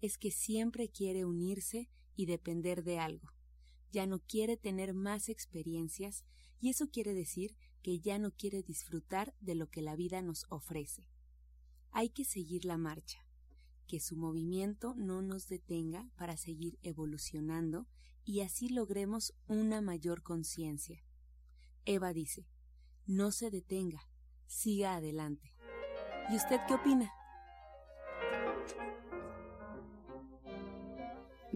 es que siempre quiere unirse y depender de algo. Ya no quiere tener más experiencias y eso quiere decir que ya no quiere disfrutar de lo que la vida nos ofrece. Hay que seguir la marcha, que su movimiento no nos detenga para seguir evolucionando y así logremos una mayor conciencia. Eva dice, no se detenga, siga adelante. ¿Y usted qué opina?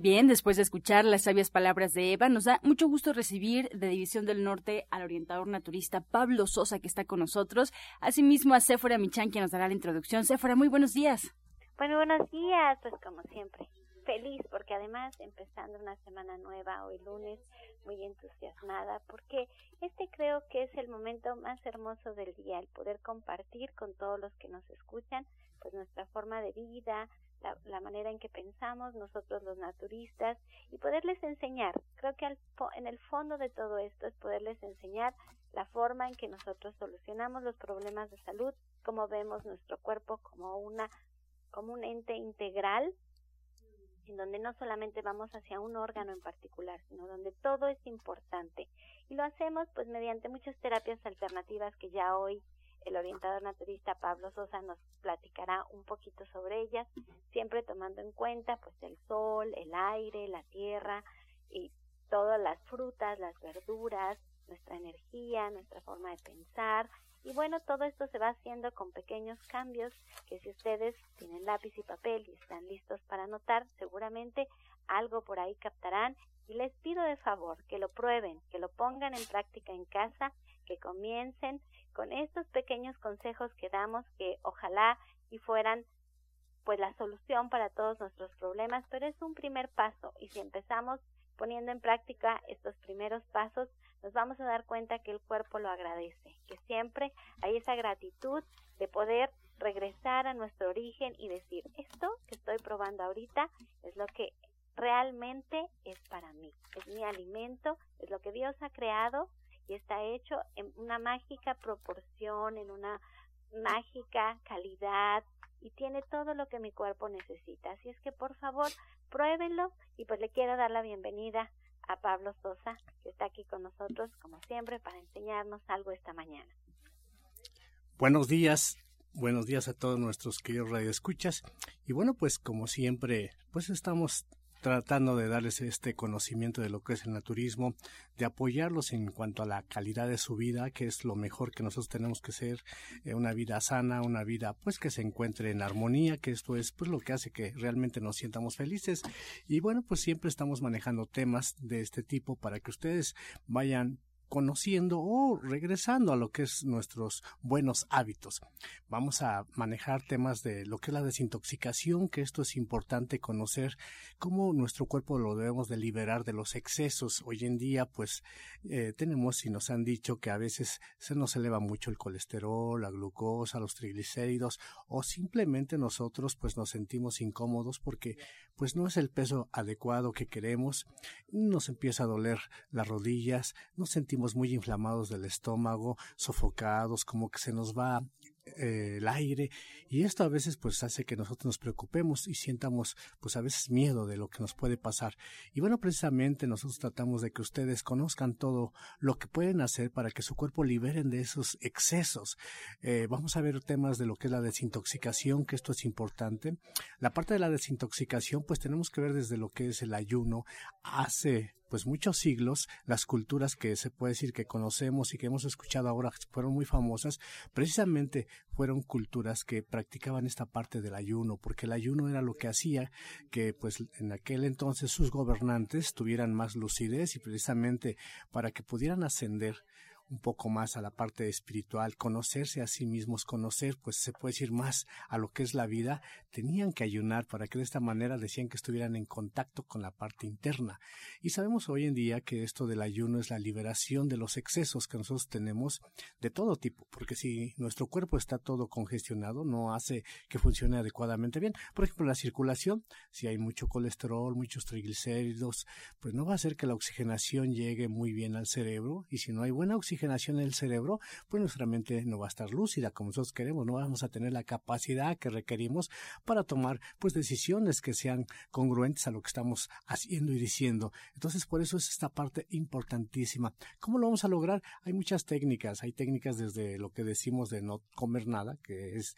Bien, después de escuchar las sabias palabras de Eva, nos da mucho gusto recibir de División del Norte al orientador naturista Pablo Sosa, que está con nosotros. Asimismo, a Sephora Michan, que nos dará la introducción. Sephora, muy buenos días. Bueno, buenos días, pues como siempre, feliz porque además empezando una semana nueva hoy lunes, muy entusiasmada porque este creo que es el momento más hermoso del día, el poder compartir con todos los que nos escuchan pues nuestra forma de vida, la, la manera en que pensamos nosotros los naturistas y poderles enseñar. Creo que al, en el fondo de todo esto es poderles enseñar la forma en que nosotros solucionamos los problemas de salud, cómo vemos nuestro cuerpo como una como un ente integral en donde no solamente vamos hacia un órgano en particular, sino donde todo es importante. Y lo hacemos pues mediante muchas terapias alternativas que ya hoy el orientador naturista Pablo Sosa nos platicará un poquito sobre ellas, siempre tomando en cuenta pues el sol, el aire, la tierra y todas las frutas, las verduras, nuestra energía, nuestra forma de pensar. Y bueno, todo esto se va haciendo con pequeños cambios que si ustedes tienen lápiz y papel y están listos para anotar, seguramente algo por ahí captarán. Y les pido de favor que lo prueben, que lo pongan en práctica en casa, que comiencen con estos pequeños consejos que damos que ojalá y fueran pues la solución para todos nuestros problemas, pero es un primer paso y si empezamos poniendo en práctica estos primeros pasos, nos vamos a dar cuenta que el cuerpo lo agradece, que siempre hay esa gratitud de poder regresar a nuestro origen y decir, esto que estoy probando ahorita es lo que realmente es para mí, es mi alimento, es lo que Dios ha creado y está hecho en una mágica proporción, en una mágica calidad y tiene todo lo que mi cuerpo necesita. Así es que por favor, pruébenlo y pues le quiero dar la bienvenida a Pablo Sosa, que está aquí con nosotros como siempre para enseñarnos algo esta mañana. Buenos días, buenos días a todos nuestros queridos radioescuchas. Y bueno, pues como siempre, pues estamos tratando de darles este conocimiento de lo que es el naturismo, de apoyarlos en cuanto a la calidad de su vida, que es lo mejor que nosotros tenemos que ser, eh, una vida sana, una vida pues que se encuentre en armonía, que esto es pues lo que hace que realmente nos sientamos felices. Y bueno, pues siempre estamos manejando temas de este tipo para que ustedes vayan conociendo o regresando a lo que es nuestros buenos hábitos. Vamos a manejar temas de lo que es la desintoxicación, que esto es importante conocer cómo nuestro cuerpo lo debemos de liberar de los excesos. Hoy en día, pues, eh, tenemos y nos han dicho que a veces se nos eleva mucho el colesterol, la glucosa, los triglicéridos, o simplemente nosotros, pues, nos sentimos incómodos porque, pues, no es el peso adecuado que queremos, nos empieza a doler las rodillas, nos sentimos muy inflamados del estómago, sofocados, como que se nos va eh, el aire y esto a veces pues hace que nosotros nos preocupemos y sientamos pues a veces miedo de lo que nos puede pasar. Y bueno precisamente nosotros tratamos de que ustedes conozcan todo lo que pueden hacer para que su cuerpo liberen de esos excesos. Eh, vamos a ver temas de lo que es la desintoxicación que esto es importante. La parte de la desintoxicación pues tenemos que ver desde lo que es el ayuno hace pues muchos siglos, las culturas que se puede decir que conocemos y que hemos escuchado ahora fueron muy famosas, precisamente fueron culturas que practicaban esta parte del ayuno, porque el ayuno era lo que hacía que pues en aquel entonces sus gobernantes tuvieran más lucidez y precisamente para que pudieran ascender un poco más a la parte espiritual, conocerse a sí mismos, conocer, pues se puede decir más a lo que es la vida, tenían que ayunar para que de esta manera decían que estuvieran en contacto con la parte interna. Y sabemos hoy en día que esto del ayuno es la liberación de los excesos que nosotros tenemos de todo tipo, porque si nuestro cuerpo está todo congestionado, no hace que funcione adecuadamente bien. Por ejemplo, la circulación, si hay mucho colesterol, muchos triglicéridos, pues no va a hacer que la oxigenación llegue muy bien al cerebro y si no hay buena oxigenación, oxigenación en el cerebro, pues nuestra mente no va a estar lúcida como nosotros queremos, no vamos a tener la capacidad que requerimos para tomar pues decisiones que sean congruentes a lo que estamos haciendo y diciendo. Entonces, por eso es esta parte importantísima. ¿Cómo lo vamos a lograr? Hay muchas técnicas, hay técnicas desde lo que decimos de no comer nada, que es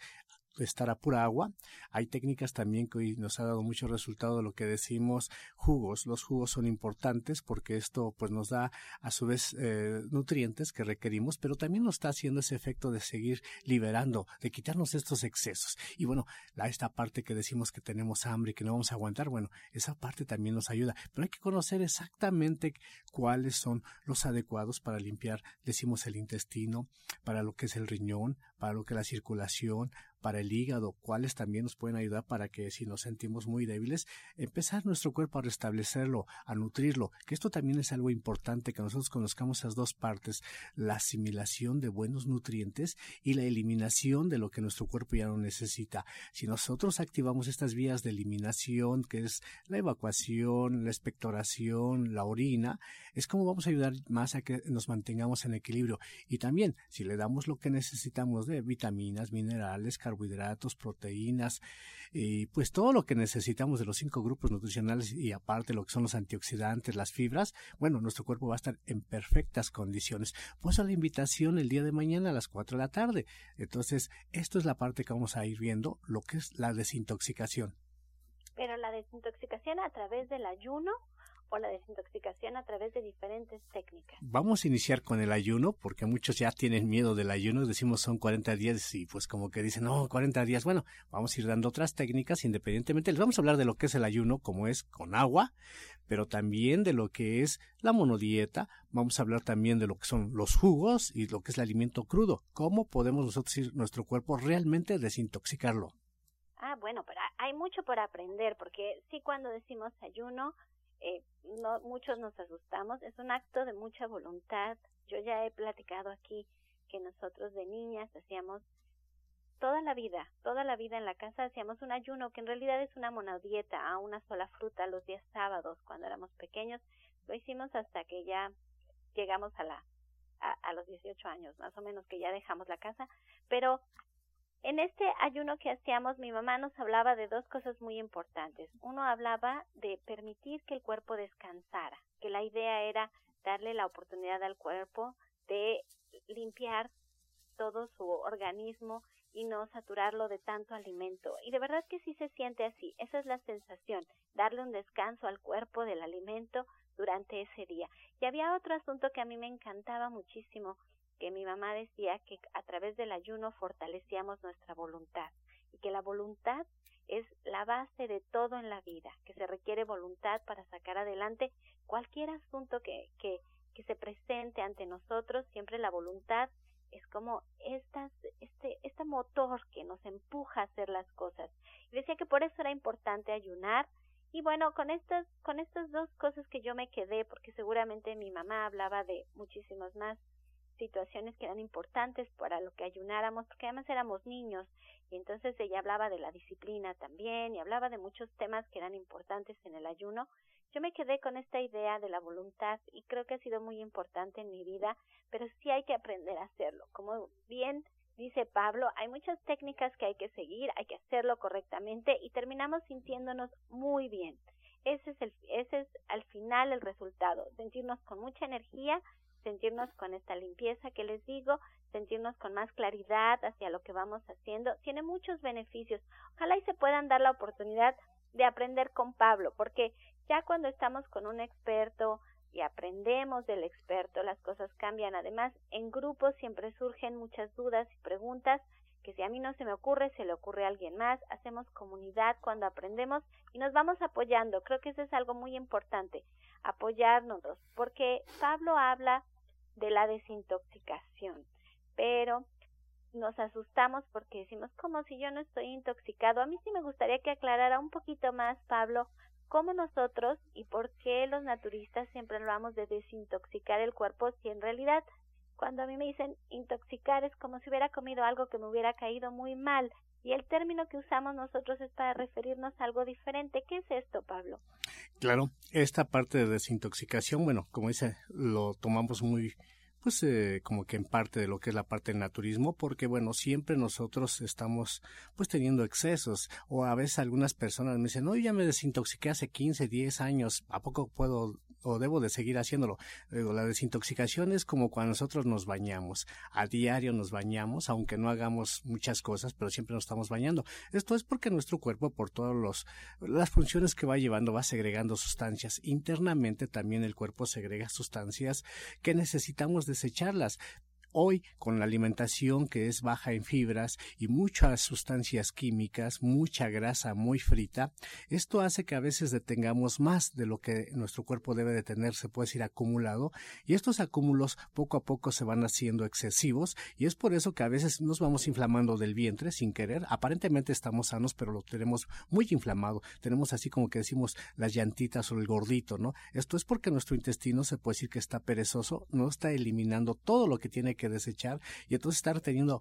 estar a pura agua. Hay técnicas también que hoy nos ha dado mucho resultado de lo que decimos jugos. Los jugos son importantes porque esto pues nos da a su vez eh, nutrientes que requerimos, pero también nos está haciendo ese efecto de seguir liberando, de quitarnos estos excesos. Y bueno, la, esta parte que decimos que tenemos hambre y que no vamos a aguantar, bueno, esa parte también nos ayuda, pero hay que conocer exactamente cuáles son los adecuados para limpiar, decimos el intestino, para lo que es el riñón, para lo que la circulación, para el hígado, cuáles también nos pueden ayudar para que si nos sentimos muy débiles, empezar nuestro cuerpo a restablecerlo, a nutrirlo, que esto también es algo importante, que nosotros conozcamos esas dos partes, la asimilación de buenos nutrientes y la eliminación de lo que nuestro cuerpo ya no necesita. Si nosotros activamos estas vías de eliminación, que es la evacuación, la expectoración, la orina, es como vamos a ayudar más a que nos mantengamos en equilibrio. Y también, si le damos lo que necesitamos de vitaminas, minerales, carbohidratos, proteínas, y pues todo lo que necesitamos de los cinco grupos nutricionales y aparte lo que son los antioxidantes, las fibras, bueno, nuestro cuerpo va a estar en perfectas condiciones. Pues a la invitación el día de mañana a las 4 de la tarde. Entonces, esto es la parte que vamos a ir viendo, lo que es la desintoxicación. Pero la desintoxicación a través del ayuno o la desintoxicación a través de diferentes técnicas. Vamos a iniciar con el ayuno, porque muchos ya tienen miedo del ayuno, decimos son 40 días y pues como que dicen, no, 40 días, bueno, vamos a ir dando otras técnicas independientemente. Les vamos a hablar de lo que es el ayuno, como es con agua, pero también de lo que es la monodieta, vamos a hablar también de lo que son los jugos y lo que es el alimento crudo, cómo podemos nosotros ir nuestro cuerpo realmente desintoxicarlo. Ah, bueno, pero hay mucho por aprender, porque sí cuando decimos ayuno, eh, no, muchos nos asustamos, es un acto de mucha voluntad. Yo ya he platicado aquí que nosotros de niñas hacíamos toda la vida, toda la vida en la casa hacíamos un ayuno que en realidad es una monodieta a una sola fruta los días sábados cuando éramos pequeños. Lo hicimos hasta que ya llegamos a la a, a los 18 años, más o menos que ya dejamos la casa, pero en este ayuno que hacíamos, mi mamá nos hablaba de dos cosas muy importantes. Uno hablaba de permitir que el cuerpo descansara, que la idea era darle la oportunidad al cuerpo de limpiar todo su organismo y no saturarlo de tanto alimento. Y de verdad que sí se siente así. Esa es la sensación, darle un descanso al cuerpo del alimento durante ese día. Y había otro asunto que a mí me encantaba muchísimo, que mi mamá decía que a través del ayuno fortalecíamos nuestra voluntad y que la voluntad es la base de todo en la vida, que se requiere voluntad para sacar adelante cualquier asunto que, que, que se presente ante nosotros, siempre la voluntad es como estas, este, este motor que nos empuja a hacer las cosas. Decía que por eso era importante ayunar, y bueno, con estas, con estas dos cosas que yo me quedé, porque seguramente mi mamá hablaba de muchísimas más situaciones que eran importantes para lo que ayunáramos, porque además éramos niños y entonces ella hablaba de la disciplina también y hablaba de muchos temas que eran importantes en el ayuno. Yo me quedé con esta idea de la voluntad y creo que ha sido muy importante en mi vida, pero sí hay que aprender a hacerlo. Como bien dice Pablo, hay muchas técnicas que hay que seguir, hay que hacerlo correctamente y terminamos sintiéndonos muy bien. Ese es, el, ese es al final el resultado, sentirnos con mucha energía, sentirnos con esta limpieza que les digo, sentirnos con más claridad hacia lo que vamos haciendo, tiene muchos beneficios. Ojalá y se puedan dar la oportunidad de aprender con Pablo, porque ya cuando estamos con un experto y aprendemos del experto, las cosas cambian. Además, en grupos siempre surgen muchas dudas y preguntas que si a mí no se me ocurre, se le ocurre a alguien más. Hacemos comunidad cuando aprendemos y nos vamos apoyando. Creo que eso es algo muy importante, apoyarnos, porque Pablo habla de la desintoxicación, pero nos asustamos porque decimos, como si yo no estoy intoxicado? A mí sí me gustaría que aclarara un poquito más, Pablo, cómo nosotros y por qué los naturistas siempre hablamos de desintoxicar el cuerpo si en realidad cuando a mí me dicen intoxicar es como si hubiera comido algo que me hubiera caído muy mal. Y el término que usamos nosotros es para referirnos a algo diferente. ¿Qué es esto, Pablo? Claro, esta parte de desintoxicación, bueno, como dice, lo tomamos muy pues eh, como que en parte de lo que es la parte del naturismo, porque bueno, siempre nosotros estamos pues teniendo excesos, o a veces algunas personas me dicen, no, ya me desintoxiqué hace 15, 10 años, ¿a poco puedo o debo de seguir haciéndolo. la desintoxicación es como cuando nosotros nos bañamos. A diario nos bañamos, aunque no hagamos muchas cosas, pero siempre nos estamos bañando. Esto es porque nuestro cuerpo, por todas las funciones que va llevando, va segregando sustancias. Internamente también el cuerpo segrega sustancias que necesitamos desecharlas. Hoy, con la alimentación que es baja en fibras y muchas sustancias químicas, mucha grasa muy frita, esto hace que a veces detengamos más de lo que nuestro cuerpo debe de tener, se puede decir acumulado, y estos acúmulos poco a poco se van haciendo excesivos, y es por eso que a veces nos vamos inflamando del vientre sin querer. Aparentemente estamos sanos, pero lo tenemos muy inflamado. Tenemos así como que decimos las llantitas o el gordito, ¿no? Esto es porque nuestro intestino se puede decir que está perezoso, no está eliminando todo lo que tiene que desechar y entonces estar teniendo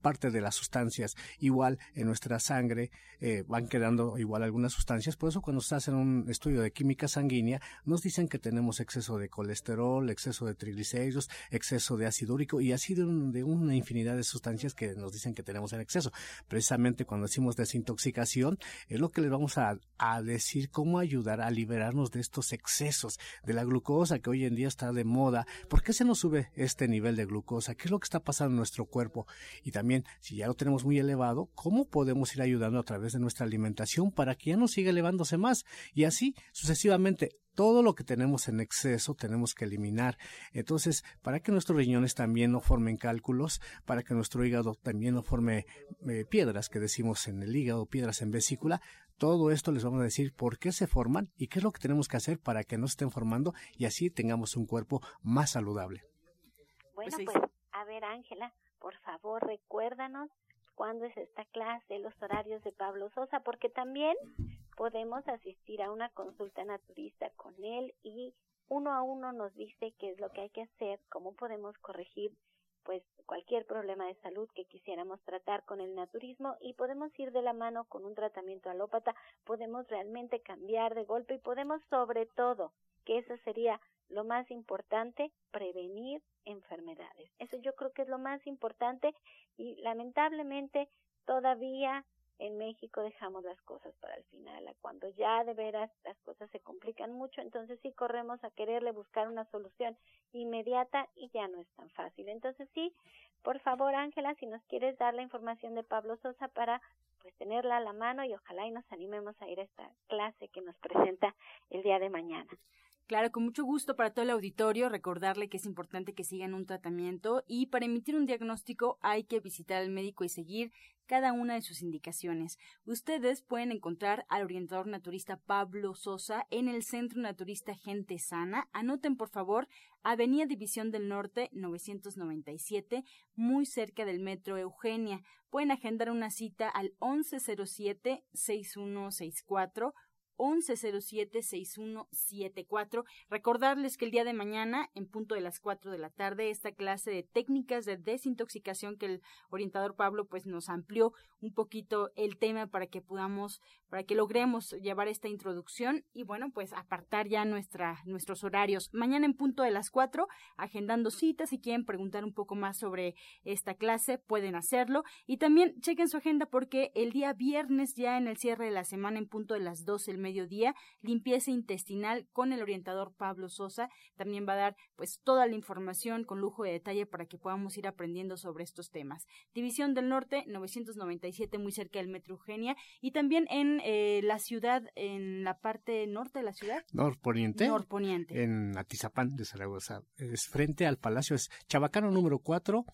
parte de las sustancias igual en nuestra sangre eh, van quedando igual algunas sustancias por eso cuando se hace un estudio de química sanguínea nos dicen que tenemos exceso de colesterol exceso de triglicéridos exceso de ácido úrico y así de, de, una infinidad de sustancias que nos dicen que tenemos en exceso precisamente cuando decimos desintoxicación es lo que les vamos a, a decir cómo ayudar a liberarnos de estos excesos de la glucosa que hoy en día está de moda ¿por qué se nos sube este nivel de glucosa? ¿qué es lo que está pasando en nuestro cuerpo? Y también si ya lo tenemos muy elevado, ¿cómo podemos ir ayudando a través de nuestra alimentación para que ya no siga elevándose más? Y así sucesivamente todo lo que tenemos en exceso tenemos que eliminar. Entonces, para que nuestros riñones también no formen cálculos, para que nuestro hígado también no forme eh, piedras que decimos en el hígado, piedras en vesícula, todo esto les vamos a decir por qué se forman y qué es lo que tenemos que hacer para que no se estén formando y así tengamos un cuerpo más saludable. Bueno, pues, pues a ver, Ángela, por favor recuérdanos cuándo es esta clase, los horarios de Pablo Sosa, porque también podemos asistir a una consulta naturista con él y uno a uno nos dice qué es lo que hay que hacer, cómo podemos corregir pues cualquier problema de salud que quisiéramos tratar con el naturismo y podemos ir de la mano con un tratamiento alópata, podemos realmente cambiar de golpe y podemos sobre todo, que eso sería lo más importante, prevenir enfermedades. Eso yo creo que es lo más importante y lamentablemente todavía en México dejamos las cosas para el final, cuando ya de veras las cosas se complican mucho, entonces sí corremos a quererle buscar una solución inmediata y ya no es tan fácil. Entonces sí, por favor Ángela, si nos quieres dar la información de Pablo Sosa para pues tenerla a la mano y ojalá y nos animemos a ir a esta clase que nos presenta el día de mañana. Claro, con mucho gusto para todo el auditorio, recordarle que es importante que sigan un tratamiento y para emitir un diagnóstico hay que visitar al médico y seguir cada una de sus indicaciones. Ustedes pueden encontrar al orientador naturista Pablo Sosa en el Centro Naturista Gente Sana. Anoten, por favor, Avenida División del Norte 997, muy cerca del Metro Eugenia. Pueden agendar una cita al 1107-6164 1107-6174. Recordarles que el día de mañana, en punto de las 4 de la tarde, esta clase de técnicas de desintoxicación que el orientador Pablo pues nos amplió un poquito el tema para que podamos, para que logremos llevar esta introducción y bueno, pues apartar ya nuestra, nuestros horarios. Mañana en punto de las 4, agendando citas, si quieren preguntar un poco más sobre esta clase, pueden hacerlo. Y también chequen su agenda porque el día viernes ya en el cierre de la semana en punto de las 12 el mediodía, limpieza intestinal con el orientador Pablo Sosa. También va a dar pues toda la información con lujo de detalle para que podamos ir aprendiendo sobre estos temas. División del Norte, 997, muy cerca del Metro Eugenia, y también en eh, la ciudad, en la parte norte de la ciudad. Norponiente. Norponiente. En Atizapán de Zaragoza. Es frente al Palacio, es Chabacano número 4,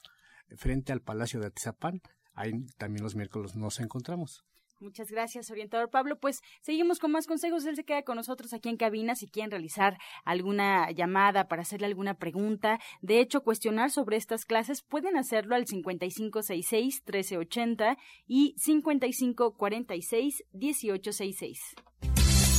frente al Palacio de Atizapán. Ahí también los miércoles nos encontramos. Muchas gracias, orientador Pablo. Pues seguimos con más consejos. Él se queda con nosotros aquí en cabina si quieren realizar alguna llamada para hacerle alguna pregunta. De hecho, cuestionar sobre estas clases pueden hacerlo al 5566-1380 y 5546-1866.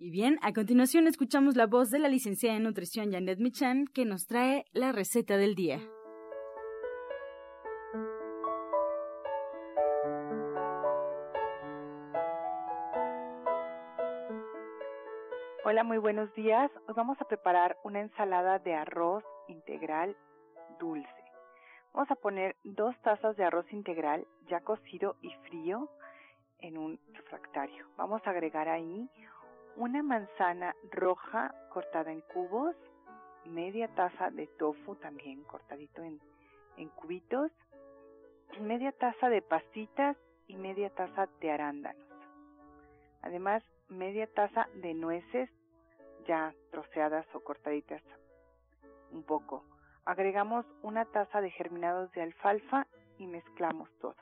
Y bien, a continuación escuchamos la voz de la licenciada en nutrición Janet Michan que nos trae la receta del día. Hola, muy buenos días. Hoy vamos a preparar una ensalada de arroz integral dulce. Vamos a poner dos tazas de arroz integral ya cocido y frío en un refractario. Vamos a agregar ahí una manzana roja cortada en cubos, media taza de tofu también cortadito en, cubitos, media taza de pasitas y media taza de arándanos. Además, media taza de nueces ya troceadas o cortaditas un poco. Agregamos una taza de germinados de alfalfa y mezclamos todo.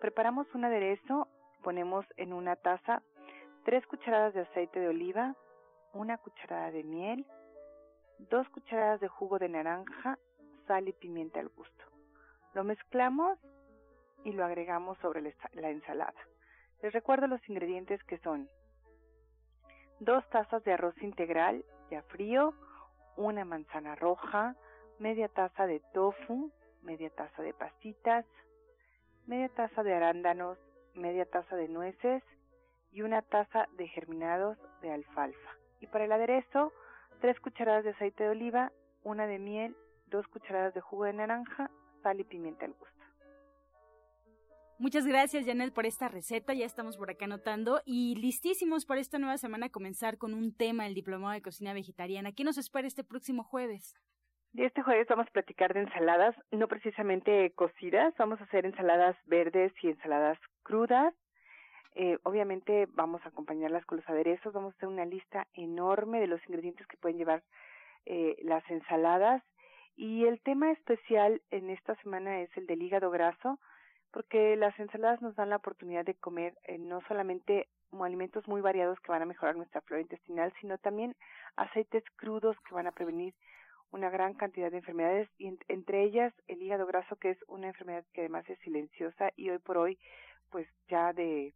Preparamos un aderezo, ponemos en una taza 3 cucharadas de aceite de oliva, una cucharada de miel, 2 cucharadas de jugo de naranja, sal y pimienta al gusto. Lo mezclamos y lo agregamos sobre la ensalada. Les recuerdo los ingredientes que son 2 tazas de arroz integral ya frío, una manzana roja, media taza de tofu, media taza de pasitas, media taza de arándanos, media taza de nueces, y una taza de germinados de alfalfa. Y para el aderezo, tres cucharadas de aceite de oliva, una de miel, dos cucharadas de jugo de naranja, sal y pimienta al gusto. Muchas gracias, Janet, por esta receta. Ya estamos por acá anotando y listísimos para esta nueva semana comenzar con un tema, el diplomado de cocina vegetariana. ¿Qué nos espera este próximo jueves? Y este jueves vamos a platicar de ensaladas, no precisamente cocidas, vamos a hacer ensaladas verdes y ensaladas crudas. Eh, obviamente vamos a acompañarlas con los aderezos, vamos a hacer una lista enorme de los ingredientes que pueden llevar eh, las ensaladas. Y el tema especial en esta semana es el del hígado graso porque las ensaladas nos dan la oportunidad de comer eh, no solamente alimentos muy variados que van a mejorar nuestra flora intestinal, sino también aceites crudos que van a prevenir una gran cantidad de enfermedades y entre ellas el hígado graso que es una enfermedad que además es silenciosa y hoy por hoy pues ya de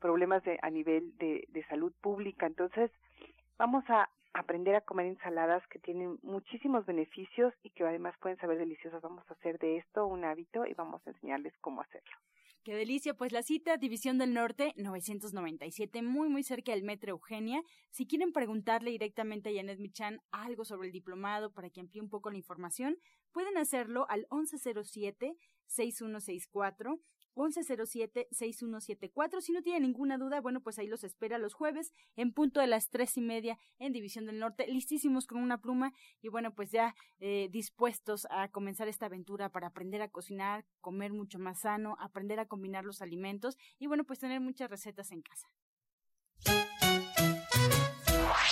problemas de, a nivel de, de salud pública. Entonces, vamos a aprender a comer ensaladas que tienen muchísimos beneficios y que además pueden saber deliciosas. Vamos a hacer de esto un hábito y vamos a enseñarles cómo hacerlo. Qué delicia, pues la cita División del Norte 997, muy muy cerca del Metro Eugenia. Si quieren preguntarle directamente a Janet Michan algo sobre el diplomado para que amplíe un poco la información, pueden hacerlo al 1107 6164 1107-6174. Si no tiene ninguna duda, bueno, pues ahí los espera los jueves en punto de las tres y media en División del Norte, listísimos con una pluma y bueno, pues ya eh, dispuestos a comenzar esta aventura para aprender a cocinar, comer mucho más sano, aprender a combinar los alimentos y bueno, pues tener muchas recetas en casa.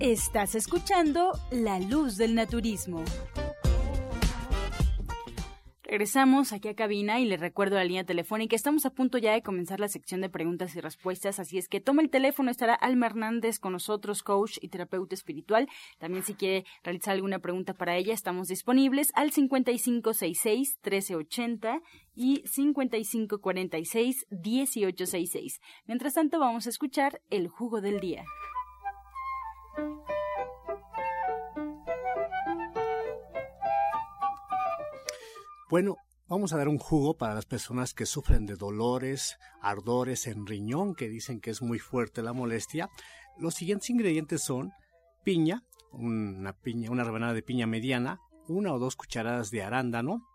Estás escuchando La Luz del Naturismo. Regresamos aquí a cabina y le recuerdo la línea telefónica. Estamos a punto ya de comenzar la sección de preguntas y respuestas, así es que toma el teléfono, estará Alma Hernández con nosotros, coach y terapeuta espiritual. También si quiere realizar alguna pregunta para ella, estamos disponibles al 5566-1380 y 5546-1866. Mientras tanto, vamos a escuchar el jugo del día. Bueno, vamos a dar un jugo para las personas que sufren de dolores, ardores en riñón, que dicen que es muy fuerte la molestia. Los siguientes ingredientes son piña, una piña, una rebanada de piña mediana, una o dos cucharadas de arándano,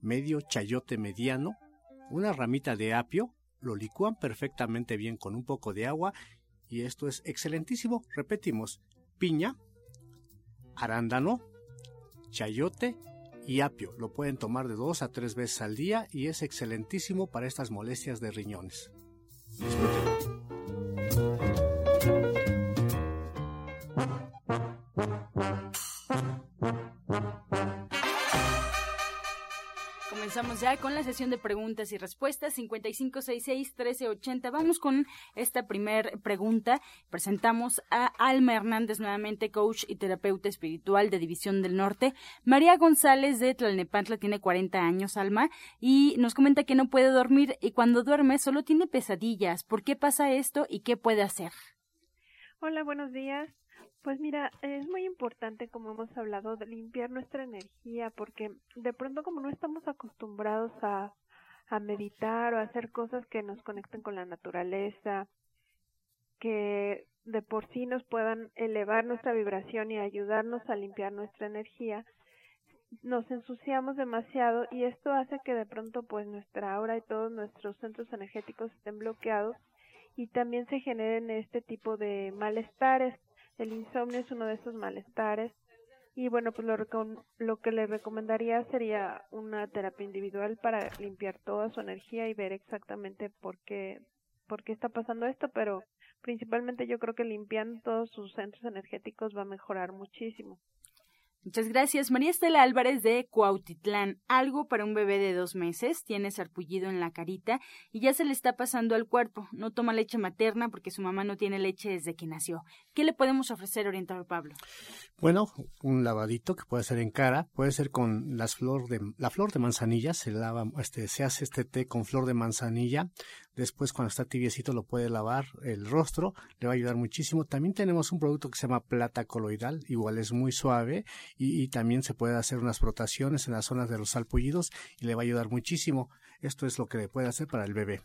medio chayote mediano, una ramita de apio, lo licúan perfectamente bien con un poco de agua y esto es excelentísimo. Repetimos, piña, arándano, chayote y apio. Lo pueden tomar de dos a tres veces al día y es excelentísimo para estas molestias de riñones. Comenzamos ya con la sesión de preguntas y respuestas 5566-1380. Vamos con esta primer pregunta. Presentamos a Alma Hernández, nuevamente coach y terapeuta espiritual de División del Norte. María González de Tlalnepantla tiene 40 años, Alma, y nos comenta que no puede dormir y cuando duerme solo tiene pesadillas. ¿Por qué pasa esto y qué puede hacer? Hola, buenos días. Pues mira, es muy importante, como hemos hablado, de limpiar nuestra energía, porque de pronto como no estamos acostumbrados a, meditar o a hacer cosas que nos conecten con la naturaleza, que de por sí nos puedan elevar nuestra vibración y ayudarnos a limpiar nuestra energía, nos ensuciamos demasiado y esto hace que de pronto pues nuestra aura y todos nuestros centros energéticos estén bloqueados y también se generen este tipo de malestares el insomnio es uno de esos malestares y bueno, pues lo, lo que le recomendaría sería una terapia individual para limpiar toda su energía y ver exactamente por qué, por qué está pasando esto, pero principalmente yo creo que limpiando todos sus centros energéticos va a mejorar muchísimo. Muchas gracias. María Estela Álvarez de Cuautitlán. Algo para un bebé de dos meses. Tiene sarpullido en la carita y ya se le está pasando al cuerpo. No toma leche materna porque su mamá no tiene leche desde que nació. ¿Qué le podemos ofrecer, orientador Pablo? Bueno, un lavadito que puede ser en cara, puede ser con las flor de, la flor de manzanilla. Se lava, este, se hace este té con flor de manzanilla. Después, cuando está tibiecito, lo puede lavar el rostro. Le va a ayudar muchísimo. También tenemos un producto que se llama plata coloidal. Igual es muy suave y, también se puede hacer unas frotaciones en las zonas de los salpullidos y le va a ayudar muchísimo. Esto es lo que puede hacer para el bebé.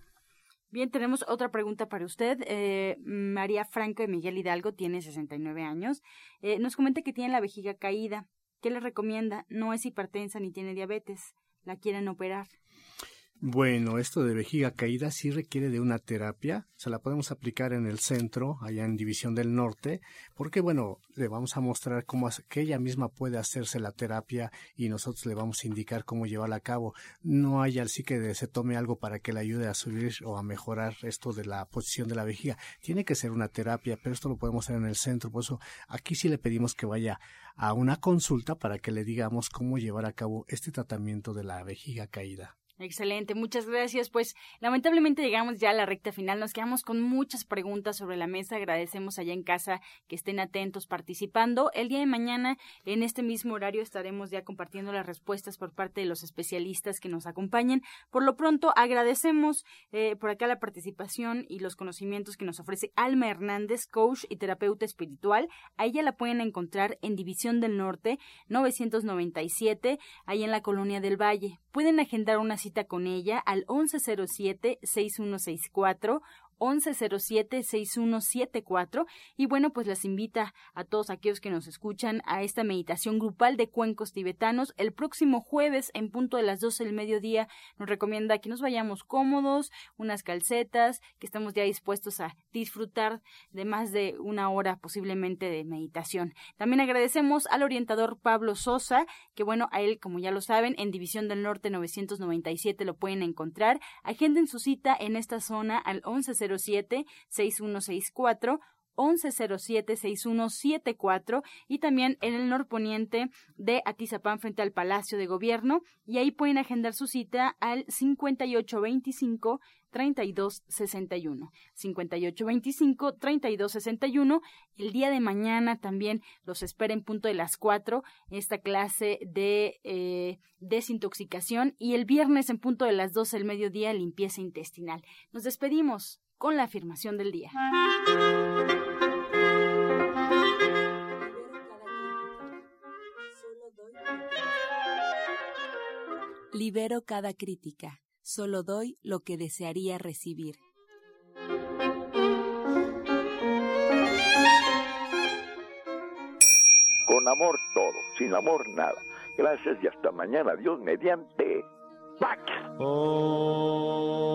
Bien, tenemos otra pregunta para usted. Eh, María Franco de Miguel Hidalgo tiene 69 años. Eh, nos comenta que tiene la vejiga caída. ¿Qué le recomienda? No es hipertensa ni tiene diabetes. La quieren operar. Bueno, esto de vejiga caída sí requiere de una terapia. Se la podemos aplicar en el centro, allá en División del Norte, porque bueno, le vamos a mostrar cómo que ella misma puede hacerse la terapia y nosotros le vamos a indicar cómo llevarla a cabo. No hay así que se tome algo para que le ayude a subir o a mejorar esto de la posición de la vejiga. Tiene que ser una terapia, pero esto lo podemos hacer en el centro. Por eso aquí sí le pedimos que vaya a una consulta para que le digamos cómo llevar a cabo este tratamiento de la vejiga caída. Excelente, muchas gracias. Pues lamentablemente llegamos ya a la recta final, nos quedamos con muchas preguntas sobre la mesa. Agradecemos allá en casa que estén atentos participando. El día de mañana, en este mismo horario, estaremos ya compartiendo las respuestas por parte de los especialistas que nos acompañen. Por lo pronto, agradecemos eh, por acá la participación y los conocimientos que nos ofrece Alma Hernández, coach y terapeuta espiritual. A ella la pueden encontrar en División del Norte 997, ahí en la Colonia del Valle. Pueden agendar una cita con ella al 1107-6164 1107-6174 y bueno, pues les invita a todos aquellos que nos escuchan a esta meditación grupal de cuencos tibetanos el próximo jueves en punto de las 12 del mediodía. Nos recomienda que nos vayamos cómodos, unas calcetas, que estemos ya dispuestos a disfrutar de más de una hora posiblemente de meditación. También agradecemos al orientador Pablo Sosa, que bueno, a él, como ya lo saben, en División del Norte 997 lo pueden encontrar. Agenden su cita en esta zona al 1107-6164 1107-6174 y también en el norponiente de Atizapán frente al Palacio de Gobierno. Y ahí pueden agendar su cita al 5825 3261 5825 3261 el día de mañana también los espera en punto de las 4 esta clase de eh, desintoxicación. Y el viernes en punto de las 12 del mediodía limpieza intestinal. Nos despedimos con la afirmación del día. Libero cada crítica, solo doy lo que desearía recibir. Con amor todo, sin amor nada. Gracias y hasta mañana. Dios mediante. ¡Pax! Oh.